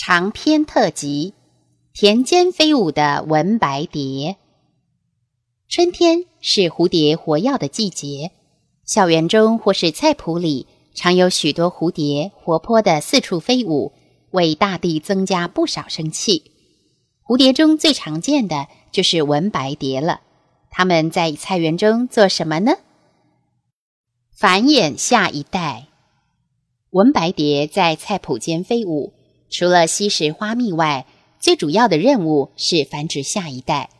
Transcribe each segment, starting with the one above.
长篇特辑：田间飞舞的文白蝶。春天是蝴蝶活跃的季节，校园中或是菜圃里，常有许多蝴蝶活泼的四处飞舞，为大地增加不少生气。蝴蝶中最常见的就是文白蝶了。它们在菜园中做什么呢？繁衍下一代。文白蝶在菜圃间飞舞，除了吸食花蜜外，最主要的任务是繁殖下一代。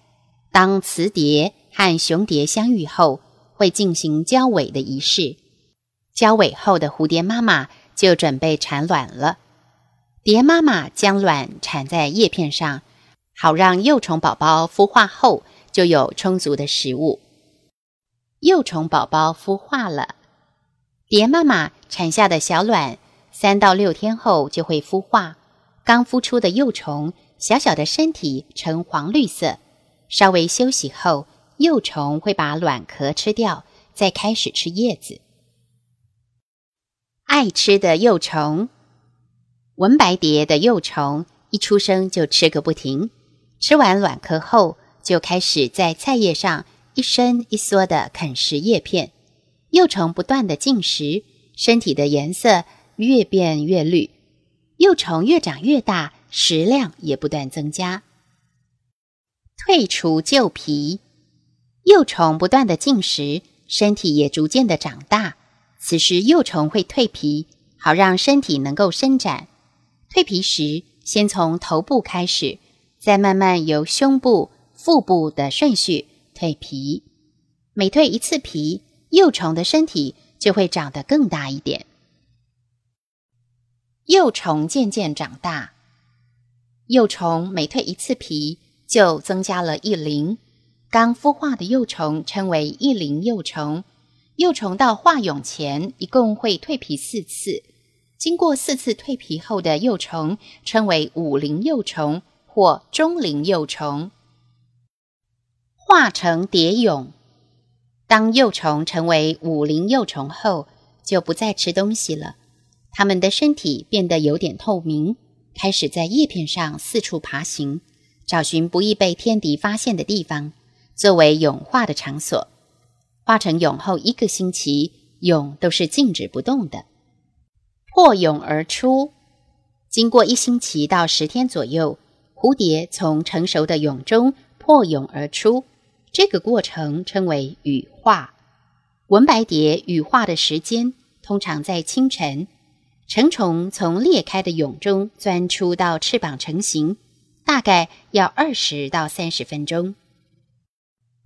当雌蝶和雄蝶相遇后，会进行交尾的仪式。交尾后的蝴蝶妈妈就准备产卵了。蝶妈妈将卵产在叶片上，好让幼虫宝宝孵化后就有充足的食物。幼虫宝宝孵化了，蝶妈妈产下的小卵三到六天后就会孵化。刚孵出的幼虫，小小的身体呈黄绿色。稍微休息后，幼虫会把卵壳吃掉，再开始吃叶子。爱吃的幼虫，文白蝶的幼虫一出生就吃个不停，吃完卵壳后就开始在菜叶上一伸一缩的啃食叶片。幼虫不断的进食，身体的颜色越变越绿。幼虫越长越大，食量也不断增加。退除旧皮，幼虫不断的进食，身体也逐渐的长大。此时幼虫会蜕皮，好让身体能够伸展。蜕皮时，先从头部开始，再慢慢由胸部、腹部的顺序蜕皮。每蜕一次皮，幼虫的身体就会长得更大一点。幼虫渐渐长大，幼虫每蜕一次皮。就增加了一龄，刚孵化的幼虫称为一龄幼虫。幼虫到化蛹前，一共会蜕皮四次。经过四次蜕皮后的幼虫称为五龄幼虫或中龄幼虫。化成蝶蛹，当幼虫成为五龄幼虫后，就不再吃东西了。它们的身体变得有点透明，开始在叶片上四处爬行。找寻不易被天敌发现的地方，作为蛹化的场所。化成蛹后一个星期，蛹都是静止不动的。破蛹而出，经过一星期到十天左右，蝴蝶从成熟的蛹中破蛹而出。这个过程称为羽化。文白蝶羽化的时间通常在清晨。成虫从裂开的蛹中钻出到翅膀成型。大概要二十到三十分钟。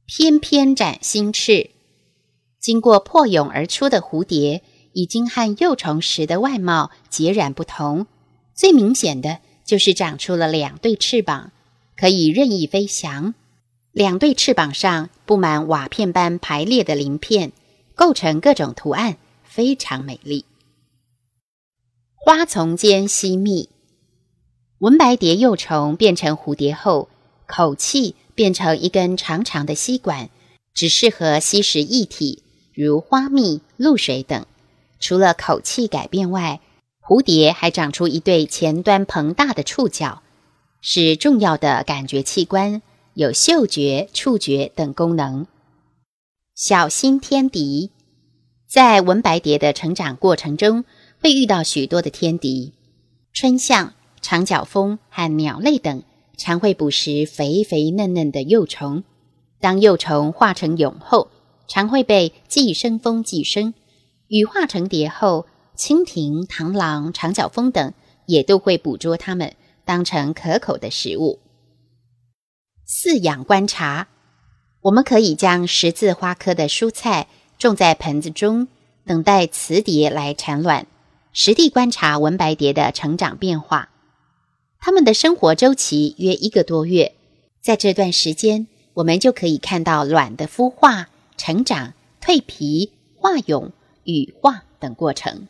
翩翩展新翅，经过破蛹而出的蝴蝶，已经和幼虫时的外貌截然不同。最明显的就是长出了两对翅膀，可以任意飞翔。两对翅膀上布满瓦片般排列的鳞片，构成各种图案，非常美丽。花丛间吸蜜。文白蝶幼虫变成蝴蝶后，口气变成一根长长的吸管，只适合吸食液体，如花蜜、露水等。除了口气改变外，蝴蝶还长出一对前端膨大的触角，是重要的感觉器官，有嗅觉、触觉等功能。小心天敌，在文白蝶的成长过程中，会遇到许多的天敌，春象。长角蜂和鸟类等常会捕食肥肥嫩嫩的幼虫。当幼虫化成蛹后，常会被寄生蜂寄生。羽化成蝶后，蜻蜓、螳螂、长角蜂等也都会捕捉它们，当成可口的食物。饲养观察，我们可以将十字花科的蔬菜种在盆子中，等待雌蝶来产卵，实地观察文白蝶的成长变化。它们的生活周期约一个多月，在这段时间，我们就可以看到卵的孵化、成长、蜕皮、化蛹、羽化等过程。